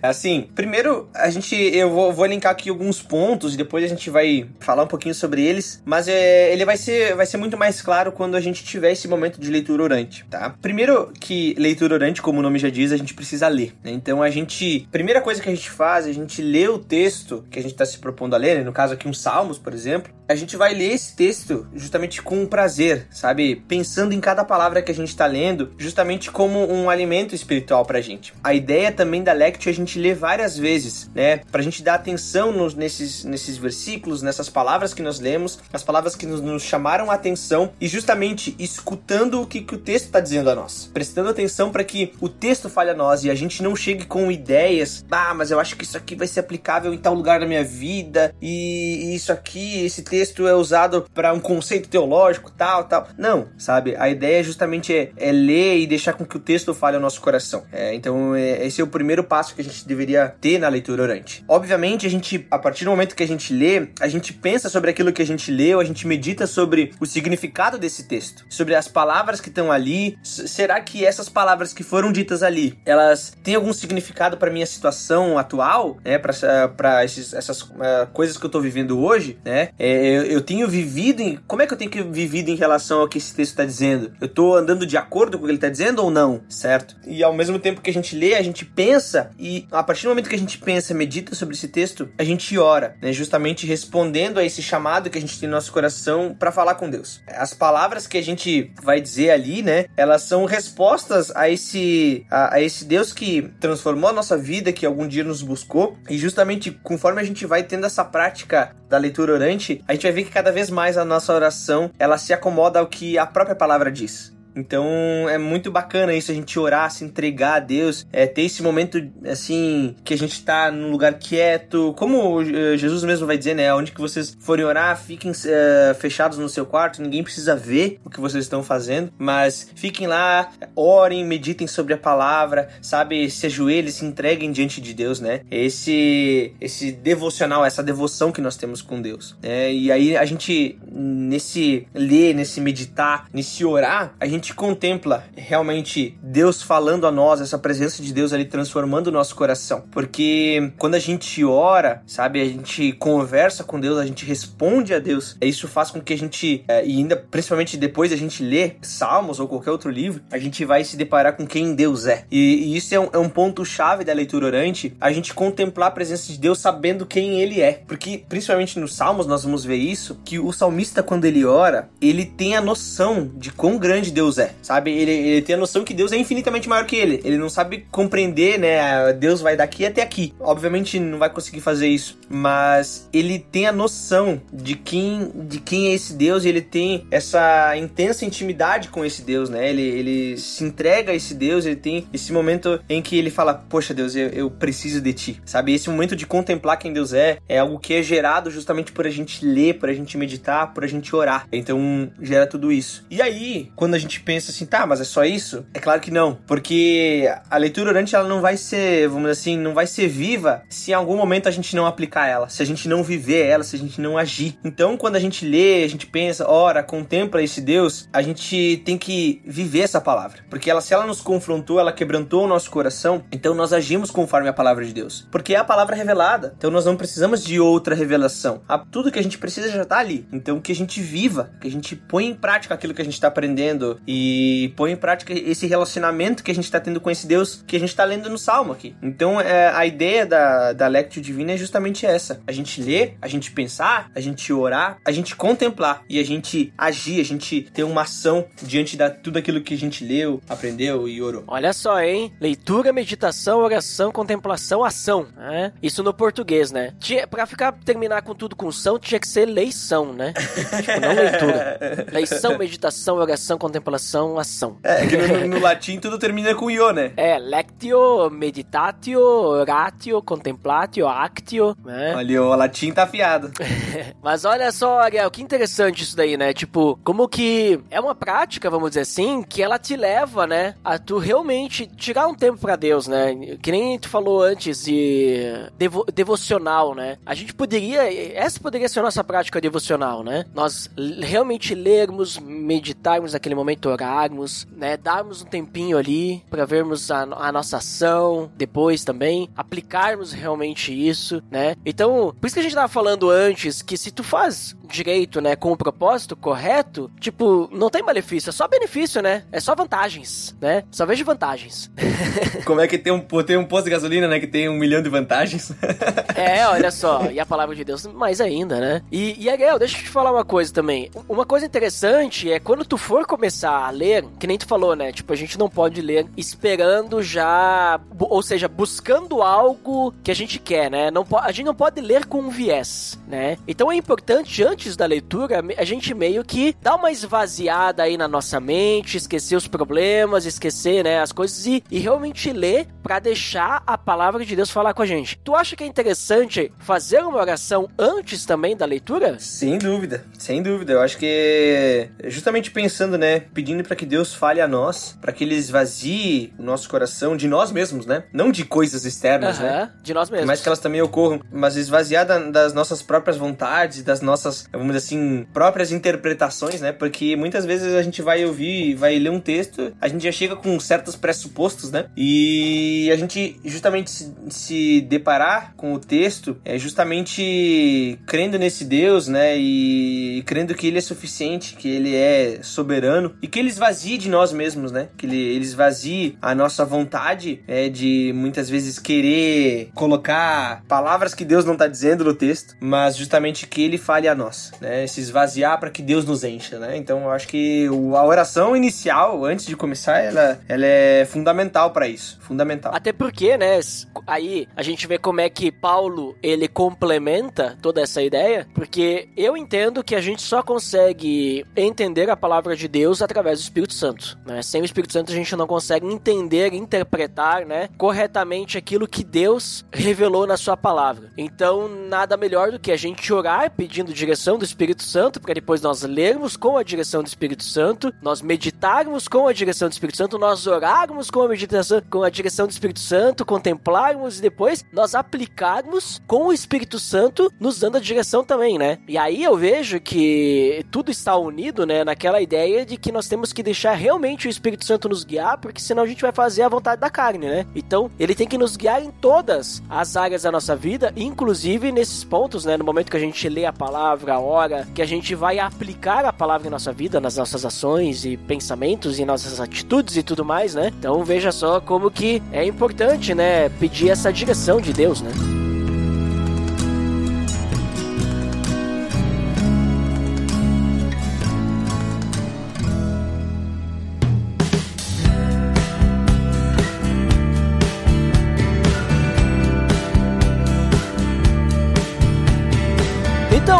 Assim, primeiro a gente eu vou, vou linkar aqui alguns pontos depois a gente vai falar um pouquinho sobre eles, mas é, ele vai ser vai ser muito mais claro quando a gente tiver esse momento de leitura orante, tá? Primeiro que leitura orante, como o nome já diz, a gente precisa ler, né? Então a gente, primeira coisa que a gente faz, a gente lê o texto que a gente está se propondo a ler, né? no caso aqui um Salmos, por exemplo, a gente vai ler esse texto justamente com prazer, sabe? Pensando em cada palavra que a gente está lendo, justamente como um alimento espiritual pra gente. A ideia também da Lectio é a gente ler várias vezes, né? Pra gente dar atenção nos, nesses, nesses versículos, nessas palavras que nós lemos, as palavras que nos, nos chamaram a atenção e justamente escutando o que, que o texto está dizendo a nós. Prestando atenção para que o texto fale a nós e a gente não chegue com ideias, ah, mas eu acho que isso aqui vai ser aplicável em tal lugar da minha vida e, e isso aqui, esse texto é usado para um conceito teológico, tal, tal. Não, sabe? A ideia justamente é, é ler e deixar com que o texto fale ao nosso coração. É, então, é, esse é o primeiro passo que a gente deveria ter na leitura orante. Obviamente, a gente, a partir do momento que a gente lê, a gente pensa sobre aquilo que a gente leu, a gente medita sobre o significado desse texto, sobre as palavras que estão ali. Será que essas palavras que foram ditas ali, elas têm algum significado para minha situação atual, né? Para essas uh, coisas que eu tô vivendo hoje, né? É, eu, eu, tenho vivido em. Como é que eu tenho que vivido em relação ao que esse texto está dizendo? Eu tô andando de acordo com o que ele está dizendo ou não? Certo? E ao mesmo tempo que a gente lê, a gente pensa, e a partir do momento que a gente pensa, medita sobre esse texto, a gente ora, né? Justamente respondendo a esse chamado que a gente tem no nosso coração para falar com Deus. As palavras que a gente vai dizer ali, né? Elas são respostas a esse, a, a esse Deus que transformou a nossa vida, que algum dia nos buscou, e justamente conforme a gente vai tendo essa prática da leitura orante, a gente vai ver que cada vez mais a nossa oração ela se acomoda ao que a própria palavra diz. Então é muito bacana isso, a gente orar, se entregar a Deus, é, ter esse momento assim que a gente tá num lugar quieto, como uh, Jesus mesmo vai dizer, né? Onde que vocês forem orar, fiquem uh, fechados no seu quarto, ninguém precisa ver o que vocês estão fazendo, mas fiquem lá, orem, meditem sobre a palavra, sabe? Se ajoelhem, se entreguem diante de Deus, né? Esse esse devocional, essa devoção que nós temos com Deus. Né? E aí a gente nesse ler, nesse meditar, nesse orar, a gente gente contempla realmente Deus falando a nós, essa presença de Deus ali transformando o nosso coração. Porque quando a gente ora, sabe, a gente conversa com Deus, a gente responde a Deus, isso faz com que a gente, é, e ainda principalmente depois a gente ler Salmos ou qualquer outro livro, a gente vai se deparar com quem Deus é. E, e isso é um, é um ponto-chave da leitura orante, a gente contemplar a presença de Deus sabendo quem Ele é. Porque, principalmente nos Salmos, nós vamos ver isso, que o salmista, quando ele ora, ele tem a noção de quão grande Deus Deus é, sabe? Ele, ele tem a noção que Deus é infinitamente maior que ele. Ele não sabe compreender, né? Deus vai daqui até aqui. Obviamente não vai conseguir fazer isso, mas ele tem a noção de quem, de quem é esse Deus e ele tem essa intensa intimidade com esse Deus, né? Ele, ele se entrega a esse Deus, ele tem esse momento em que ele fala: Poxa, Deus, eu, eu preciso de ti, sabe? Esse momento de contemplar quem Deus é é algo que é gerado justamente por a gente ler, por a gente meditar, por a gente orar. Então gera tudo isso. E aí, quando a gente pensa assim, tá, mas é só isso? É claro que não, porque a leitura orante ela não vai ser, vamos dizer assim, não vai ser viva se em algum momento a gente não aplicar ela, se a gente não viver ela, se a gente não agir. Então, quando a gente lê, a gente pensa, ora, contempla esse Deus, a gente tem que viver essa palavra, porque ela se ela nos confrontou, ela quebrantou o nosso coração, então nós agimos conforme a palavra de Deus, porque é a palavra revelada. Então nós não precisamos de outra revelação. Tudo que a gente precisa já está ali. Então que a gente viva, que a gente põe em prática aquilo que a gente está aprendendo e e põe em prática esse relacionamento que a gente está tendo com esse Deus que a gente está lendo no Salmo aqui. Então, é, a ideia da, da Lectio Divina é justamente essa: a gente ler, a gente pensar, a gente orar, a gente contemplar e a gente agir, a gente ter uma ação diante de tudo aquilo que a gente leu, aprendeu e orou. Olha só, hein? Leitura, meditação, oração, contemplação, ação. Né? Isso no português, né? Tinha, pra ficar, terminar com tudo com são, tinha que ser leição, né? [LAUGHS] tipo, não leitura. Leição, meditação, oração, contemplação articulação-ação. É, que no, no [LAUGHS] latim tudo termina com io, né? É, lectio, meditatio, oratio, contemplatio, actio, né? Olha, o latim tá afiado. [LAUGHS] Mas olha só, Ariel, que interessante isso daí, né? Tipo, como que é uma prática, vamos dizer assim, que ela te leva, né, a tu realmente tirar um tempo pra Deus, né? Que nem tu falou antes de devo- devocional, né? A gente poderia, essa poderia ser a nossa prática devocional, né? Nós realmente lermos, meditarmos naquele momento, orarmos, né? Darmos um tempinho ali pra vermos a, a nossa ação depois também, aplicarmos realmente isso, né? Então, por isso que a gente tava falando antes que se tu faz direito, né, com o propósito correto, tipo, não tem malefício, é só benefício, né? É só vantagens, né? Só vejo vantagens. [LAUGHS] Como é que tem um, tem um posto de gasolina, né, que tem um milhão de vantagens? [LAUGHS] É, olha só, e a palavra de Deus mais ainda, né? E, e Ariel, deixa eu te falar uma coisa também. Uma coisa interessante é quando tu for começar a ler, que nem tu falou, né? Tipo, a gente não pode ler esperando já, ou seja, buscando algo que a gente quer, né? Não a gente não pode ler com um viés, né? Então é importante, antes da leitura, a gente meio que dar uma esvaziada aí na nossa mente, esquecer os problemas, esquecer, né, as coisas e, e realmente ler pra deixar a palavra de Deus falar com a gente. Tu acha que é interessante fazer uma oração antes também da leitura? Sem dúvida, sem dúvida. Eu acho que justamente pensando, né, pedindo para que Deus fale a nós, para que ele esvazie o nosso coração de nós mesmos, né? Não de coisas externas, né? Aham, de nós mesmos. Mas que elas também ocorram, mas esvaziar da- das nossas próprias vontades, das nossas, vamos dizer assim, próprias interpretações, né? Porque muitas vezes a gente vai ouvir, vai ler um texto, a gente já chega com certos pressupostos, né? E a gente justamente se, deparar com o texto é justamente crendo nesse Deus, né? E crendo que ele é suficiente, que ele é soberano e que ele esvazie de nós mesmos, né? Que ele, ele esvazie a nossa vontade é, de muitas vezes querer colocar palavras que Deus não tá dizendo no texto, mas justamente que ele fale a nós, né? Se esvaziar para que Deus nos encha, né? Então eu acho que a oração inicial, antes de começar, ela, ela é fundamental para isso. Fundamental. Até porque, né, aí a gente vê como é que Paulo, ele complementa toda essa ideia, porque eu entendo que a gente só consegue entender a palavra de Deus através do Espírito Santo, né? Sem o Espírito Santo a gente não consegue entender, interpretar, né, corretamente aquilo que Deus revelou na sua palavra. Então, nada melhor do que a gente orar pedindo direção do Espírito Santo, para depois nós lermos com a direção do Espírito Santo, nós meditarmos com a direção do Espírito Santo, nós orarmos com a meditação, com a direção do Espírito Santo, contemplarmos e depois nós aplicarmos com o Espírito Santo nos dando a direção também, né? E aí eu vejo que tudo está unido, né, naquela ideia de que nós temos que deixar realmente o Espírito Santo nos guiar, porque senão a gente vai fazer a vontade da carne, né? Então, ele tem que nos guiar em todas as áreas da nossa vida, inclusive nesses pontos, né, no momento que a gente lê a palavra, hora que a gente vai aplicar a palavra em nossa vida, nas nossas ações e pensamentos e nossas atitudes e tudo mais, né? Então, veja só como que é importante, né, pedir essa direção de Deus, né?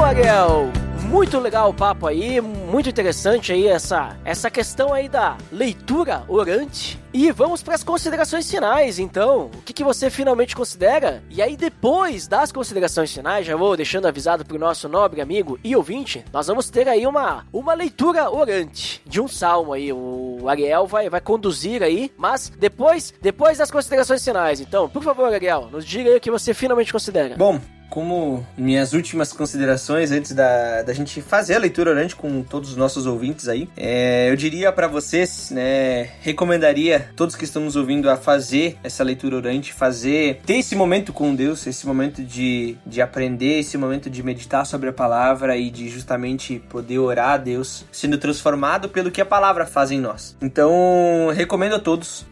Ariel, muito legal o papo aí, muito interessante aí essa, essa questão aí da leitura orante. E vamos para as considerações finais, então. O que, que você finalmente considera? E aí, depois das considerações finais, já vou deixando avisado pro nosso nobre amigo e ouvinte, nós vamos ter aí uma, uma leitura orante de um salmo aí. O Ariel vai, vai conduzir aí, mas depois, depois das considerações finais. Então, por favor, Ariel, nos diga aí o que você finalmente considera. Bom, como minhas últimas considerações antes da, da gente fazer a leitura orante com todos os nossos ouvintes aí, é, eu diria para vocês, né, recomendaria todos que estão nos ouvindo a fazer essa leitura orante, fazer, ter esse momento com Deus, esse momento de, de aprender, esse momento de meditar sobre a palavra e de justamente poder orar a Deus, sendo transformado pelo que a palavra faz em nós. Então, recomendo a todos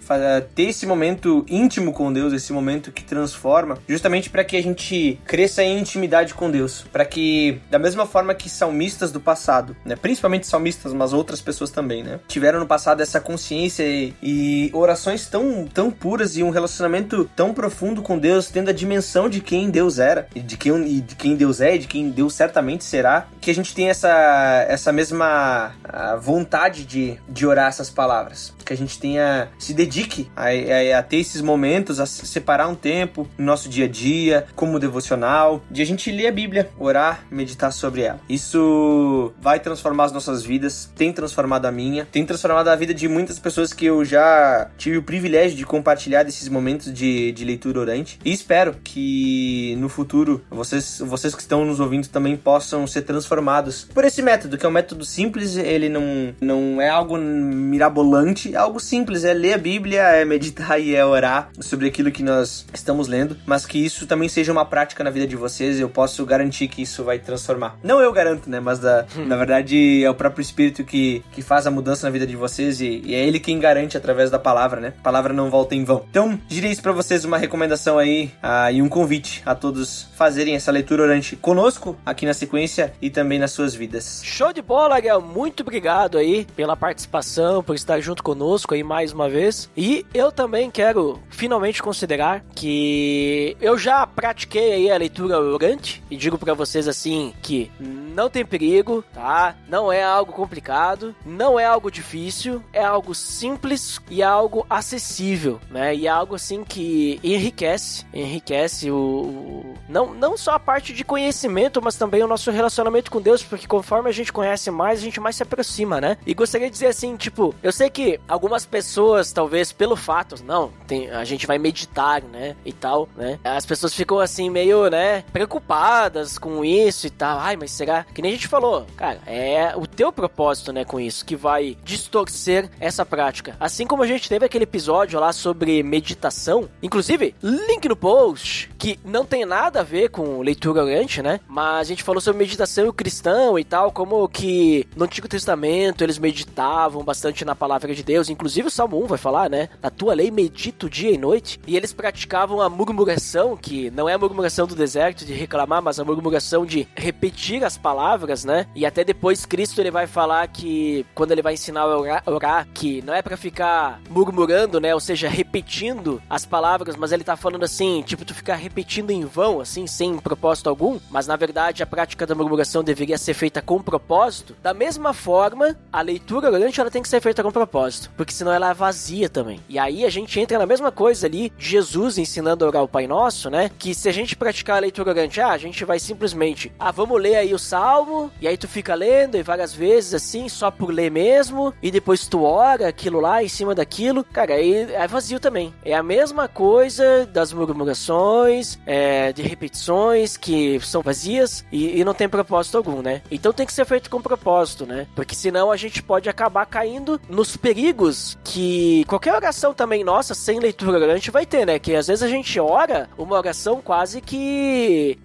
ter esse momento íntimo com Deus, esse momento que transforma, justamente para que a gente cresça em intimidade com Deus, para que da mesma forma que salmistas do passado, né, principalmente salmistas, mas outras pessoas também, né, tiveram no passado essa consciência e, e orações tão tão puras e um relacionamento tão profundo com Deus, tendo a dimensão de quem Deus era, e de quem e de quem Deus é, e de quem Deus certamente será, que a gente tenha essa, essa mesma vontade de, de orar essas palavras. Que a gente tenha, se dedique a, a, a ter esses momentos, a separar um tempo no nosso dia a dia, como devocional, de a gente ler a Bíblia, orar, meditar sobre ela. Isso vai transformar as nossas vidas, tem transformado a minha, tem transformado a vida de muitas pessoas que eu já tive o privilégio de compartilhar desses momentos de, de leitura orante. E espero que no futuro vocês, vocês que estão nos ouvindo também possam ser transformados por esse método, que é um método simples, ele não, não é algo mirabolante, é algo simples, é ler a Bíblia, é meditar e é orar sobre aquilo que nós estamos lendo, mas que isso também seja uma prática na vida de vocês, eu posso garantir que isso vai transformar. Não eu garanto, né, mas da, [LAUGHS] na verdade é o próprio Espírito que, que faz a mudança na vida de vocês e, e é ele quem garante através da palavra, né? A palavra não volta em vão. Então, direi isso para vocês uma recomendação aí uh, e um convite a todos fazerem essa leitura orante conosco aqui na sequência e também nas suas vidas. Show de bola, Gael. Muito obrigado aí pela participação, por estar junto conosco aí mais uma vez. E eu também quero finalmente considerar que eu já pratiquei aí a leitura orante e digo para vocês assim que não tem perigo, tá? Não é algo complicado, não é algo difícil, é algo simples e algo acessível, né? E é algo assim que enriquece, enriquece o, o não, não só a parte de conhecimento, mas também o nosso relacionamento com Deus, porque conforme a gente conhece mais, a gente mais se aproxima, né? E gostaria de dizer assim, tipo, eu sei que algumas pessoas, talvez pelo fato, não, tem, a gente vai meditar, né? E tal, né? As pessoas ficam assim meio, né, preocupadas com isso e tal. Ai, mas será? Que nem a gente falou, cara, é o teu propósito, né, com isso que vai distorcer essa prática. Assim como a gente teve aquele episódio lá sobre meditação, inclusive, link no post, que não tem nada a ver com leitura orante, né? Mas a gente falou sobre meditação cristão e tal, como que no Antigo Testamento eles meditavam bastante na palavra de Deus, inclusive o Salmo 1 vai falar, né? Na tua lei medito dia e noite, e eles praticavam a murmuração, que não é a murmuração do deserto de reclamar, mas a murmuração de repetir as palavras, né? E até depois Cristo ele vai falar que quando ele vai ensinar a orar, orar que não é para ficar murmurando, né? Ou seja, repetindo as palavras, mas ele tá falando assim, tipo, tu ficar repetindo em vão, assim, sem propósito algum, mas na verdade a prática da murmuração deveria ser feita com propósito. Da mesma forma, a leitura orante ela tem que ser feita com propósito, porque senão ela é vazia também. E aí a gente entra na mesma coisa ali, Jesus ensinando a orar o Pai Nosso, né? Que se a gente praticar leitura orante, ah, a gente vai simplesmente, ah, vamos ler aí o salmo, e aí tu fica lendo e várias vezes assim, só por ler mesmo, e depois tu ora aquilo lá em cima daquilo, cara, aí é vazio também. É a mesma coisa das murmurações, é, de repetições que são vazias e, e não tem propósito algum, né? Então tem que ser feito com propósito, né? Porque senão a gente pode acabar caindo nos perigos que qualquer oração também nossa, sem leitura orante, vai ter, né? Que às vezes a gente ora uma oração quase que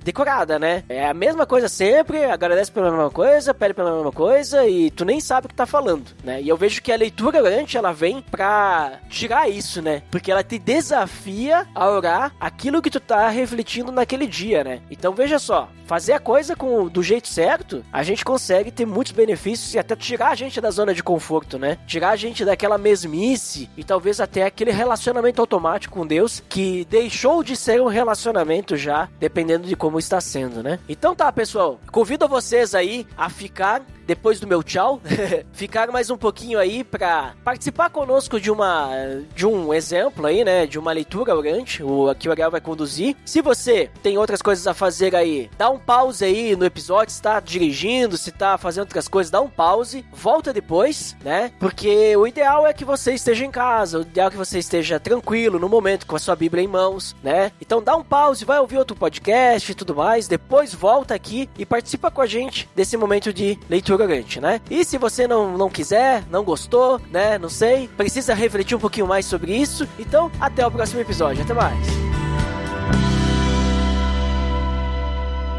decorada, né? É a mesma coisa sempre, agradece pela mesma coisa, pede pela mesma coisa e tu nem sabe o que tá falando, né? E eu vejo que a leitura orante, ela vem pra tirar isso, né? Porque ela te desafia a orar aquilo que tu tá refletindo naquele dia, né? Então veja só, fazer a coisa com do jeito certo, a gente consegue ter muitos benefícios e até tirar a gente da zona de conforto, né? Tirar a gente daquela mesmice e talvez até aquele relacionamento automático com Deus que deixou de ser um relacionamento já, dependendo de como está sendo, né? Então tá, pessoal, convido vocês aí a ficar depois do meu tchau, [LAUGHS] ficar mais um pouquinho aí para participar conosco de uma de um exemplo aí, né, de uma leitura orante, o aqui o Ariel vai conduzir. Se você tem outras coisas a fazer aí, dá um pause aí no episódio, se tá dirigindo, se tá fazendo outras coisas, dá um pause, volta depois, né? Porque o ideal é que você esteja em casa, o ideal é que você esteja tranquilo no momento com a sua Bíblia em mãos, né? Então dá um pause, vai ouvir outro podcast e tudo mais, depois volta aqui e participa com a gente desse momento de leitura orante, né? E se você não, não quiser, não gostou, né? Não sei, precisa refletir um pouquinho mais sobre isso. Então, até o próximo episódio. Até mais.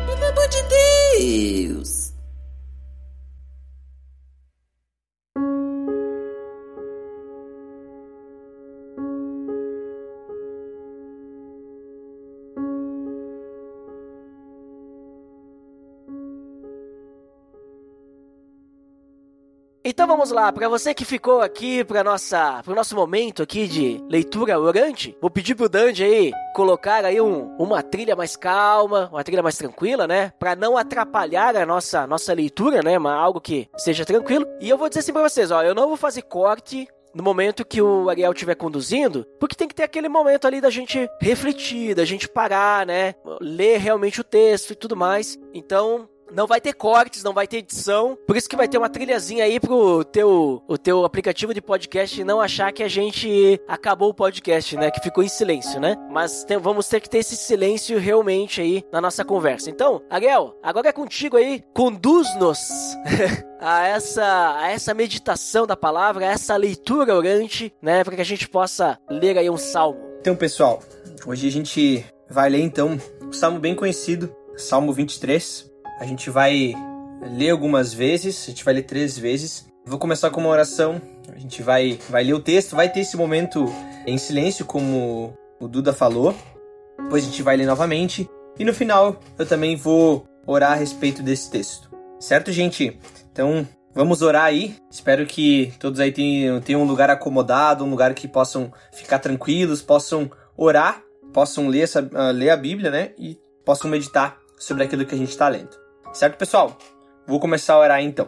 Pelo amor de Deus! Então vamos lá, para você que ficou aqui para nossa, pro nosso momento aqui de leitura orante, vou pedir pro Dandy aí colocar aí um, uma trilha mais calma, uma trilha mais tranquila, né, para não atrapalhar a nossa nossa leitura, né, mas algo que seja tranquilo. E eu vou dizer assim para vocês, ó, eu não vou fazer corte no momento que o Ariel estiver conduzindo, porque tem que ter aquele momento ali da gente refletir, da gente parar, né? Ler realmente o texto e tudo mais. Então, não vai ter cortes, não vai ter edição. Por isso que vai ter uma trilhazinha aí pro teu, o teu aplicativo de podcast não achar que a gente acabou o podcast, né? Que ficou em silêncio, né? Mas vamos ter que ter esse silêncio realmente aí na nossa conversa. Então, Ariel, agora é contigo aí. Conduz-nos [LAUGHS] a essa, a essa meditação da palavra, a essa leitura orante, né? Para que a gente possa ler aí um salmo. Então, pessoal, hoje a gente vai ler então um salmo bem conhecido, Salmo 23. A gente vai ler algumas vezes, a gente vai ler três vezes. Vou começar com uma oração. A gente vai, vai ler o texto, vai ter esse momento em silêncio, como o Duda falou. Depois a gente vai ler novamente. E no final eu também vou orar a respeito desse texto. Certo, gente? Então vamos orar aí. Espero que todos aí tenham, tenham um lugar acomodado, um lugar que possam ficar tranquilos, possam orar, possam ler, essa, uh, ler a Bíblia, né? E possam meditar sobre aquilo que a gente está lendo. Certo, pessoal? Vou começar a orar então.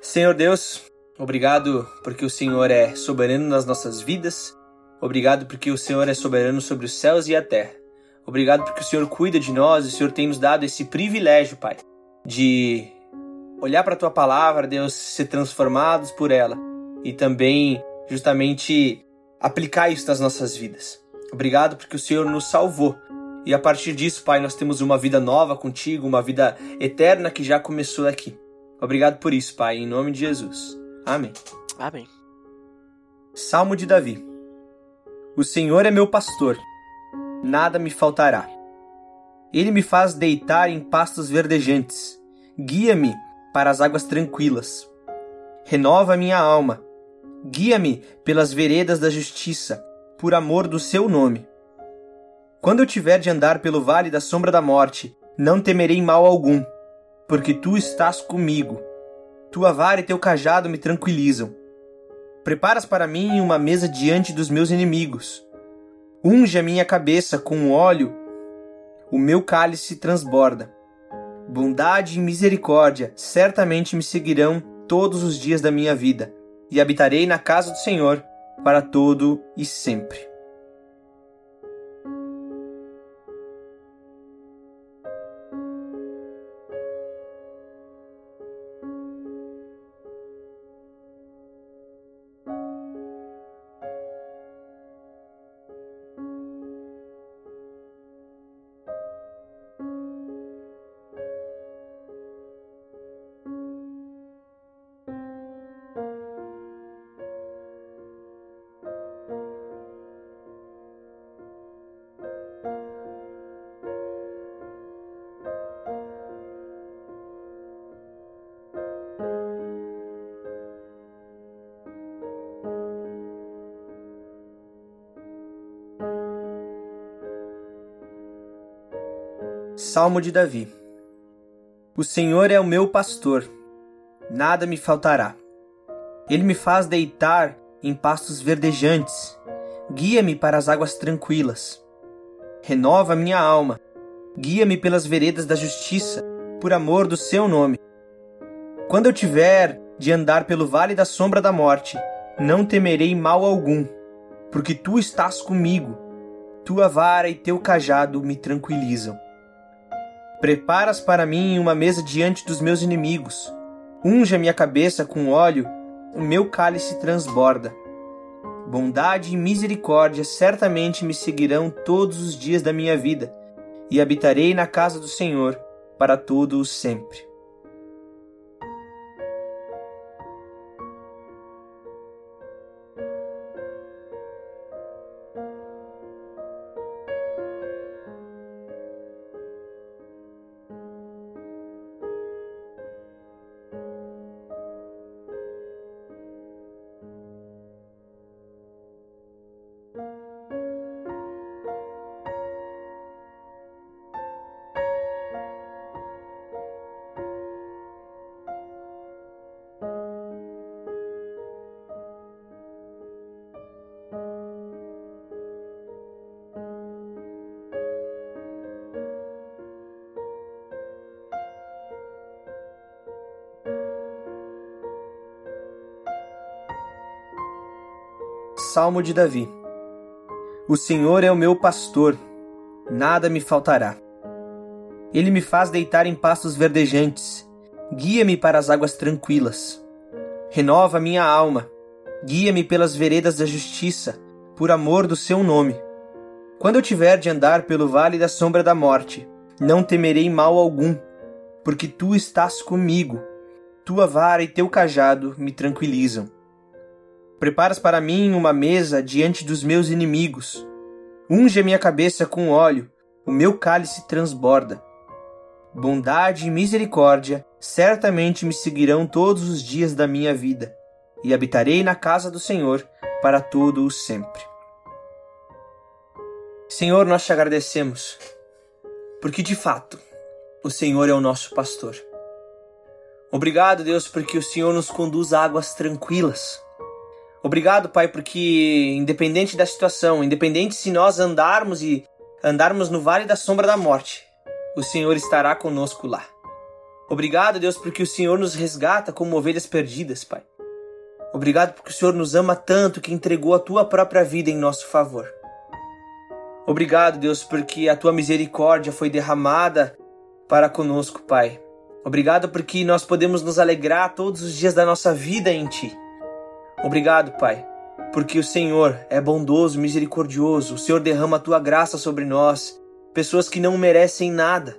Senhor Deus, obrigado porque o Senhor é soberano nas nossas vidas. Obrigado porque o Senhor é soberano sobre os céus e a terra. Obrigado porque o Senhor cuida de nós e o Senhor tem nos dado esse privilégio, Pai, de olhar para a tua palavra, Deus, ser transformados por ela e também justamente aplicar isso nas nossas vidas. Obrigado porque o Senhor nos salvou e a partir disso, Pai, nós temos uma vida nova contigo, uma vida eterna que já começou aqui. Obrigado por isso, Pai, em nome de Jesus. Amém. Amém. Salmo de Davi. O Senhor é meu pastor, nada me faltará. Ele me faz deitar em pastos verdejantes, guia-me para as águas tranquilas. Renova minha alma, guia-me pelas veredas da justiça, por amor do seu nome. Quando eu tiver de andar pelo vale da sombra da morte, não temerei mal algum, porque tu estás comigo. Tua vara e teu cajado me tranquilizam. Preparas para mim uma mesa diante dos meus inimigos. Unge a minha cabeça com óleo, o meu cálice transborda. Bondade e misericórdia certamente me seguirão todos os dias da minha vida, e habitarei na casa do Senhor para todo e sempre. Salmo de Davi. O Senhor é o meu pastor, nada me faltará. Ele me faz deitar em pastos verdejantes, guia-me para as águas tranquilas. Renova minha alma, guia-me pelas veredas da justiça, por amor do seu nome. Quando eu tiver de andar pelo vale da sombra da morte, não temerei mal algum, porque tu estás comigo. Tua vara e teu cajado me tranquilizam. Preparas para mim uma mesa diante dos meus inimigos. Unge a minha cabeça com óleo, o meu cálice transborda. Bondade e misericórdia certamente me seguirão todos os dias da minha vida, e habitarei na casa do Senhor para todo o sempre. Salmo de Davi. O Senhor é o meu pastor, nada me faltará. Ele me faz deitar em pastos verdejantes, guia-me para as águas tranquilas. Renova minha alma, guia-me pelas veredas da justiça, por amor do seu nome. Quando eu tiver de andar pelo vale da sombra da morte, não temerei mal algum, porque tu estás comigo. Tua vara e teu cajado me tranquilizam. Preparas para mim uma mesa diante dos meus inimigos. Unge a minha cabeça com óleo, o meu cálice transborda. Bondade e misericórdia certamente me seguirão todos os dias da minha vida, e habitarei na casa do Senhor para todo o sempre. Senhor, nós te agradecemos, porque de fato o Senhor é o nosso pastor. Obrigado, Deus, porque o Senhor nos conduz a águas tranquilas. Obrigado, Pai, porque independente da situação, independente se nós andarmos e andarmos no vale da sombra da morte, o Senhor estará conosco lá. Obrigado, Deus, porque o Senhor nos resgata como ovelhas perdidas, Pai. Obrigado porque o Senhor nos ama tanto que entregou a tua própria vida em nosso favor. Obrigado, Deus, porque a tua misericórdia foi derramada para conosco, Pai. Obrigado porque nós podemos nos alegrar todos os dias da nossa vida em Ti. Obrigado, Pai, porque o Senhor é bondoso, misericordioso. O Senhor derrama a tua graça sobre nós, pessoas que não merecem nada.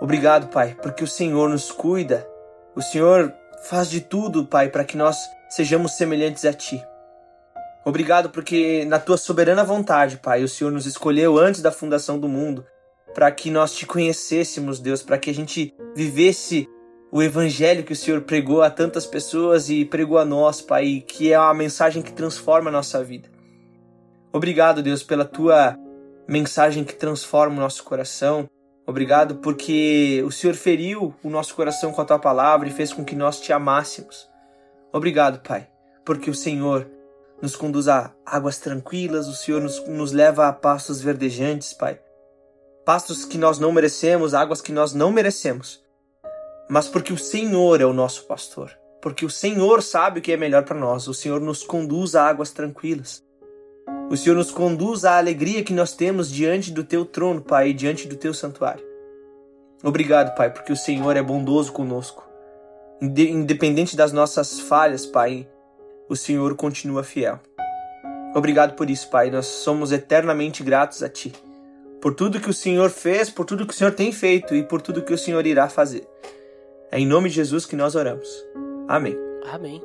Obrigado, Pai, porque o Senhor nos cuida. O Senhor faz de tudo, Pai, para que nós sejamos semelhantes a Ti. Obrigado porque, na Tua soberana vontade, Pai, o Senhor nos escolheu antes da fundação do mundo para que nós Te conhecêssemos, Deus, para que a gente vivesse o evangelho que o Senhor pregou a tantas pessoas e pregou a nós, Pai, que é uma mensagem que transforma a nossa vida. Obrigado, Deus, pela tua mensagem que transforma o nosso coração. Obrigado porque o Senhor feriu o nosso coração com a tua palavra e fez com que nós te amássemos. Obrigado, Pai, porque o Senhor nos conduz a águas tranquilas, o Senhor nos, nos leva a pastos verdejantes, Pai. Pastos que nós não merecemos, águas que nós não merecemos mas porque o Senhor é o nosso pastor. Porque o Senhor sabe o que é melhor para nós. O Senhor nos conduz a águas tranquilas. O Senhor nos conduz à alegria que nós temos diante do teu trono, Pai, e diante do teu santuário. Obrigado, Pai, porque o Senhor é bondoso conosco. Independente das nossas falhas, Pai, o Senhor continua fiel. Obrigado por isso, Pai. Nós somos eternamente gratos a Ti. Por tudo que o Senhor fez, por tudo que o Senhor tem feito e por tudo que o Senhor irá fazer. É em nome de Jesus que nós oramos. Amém. Amém.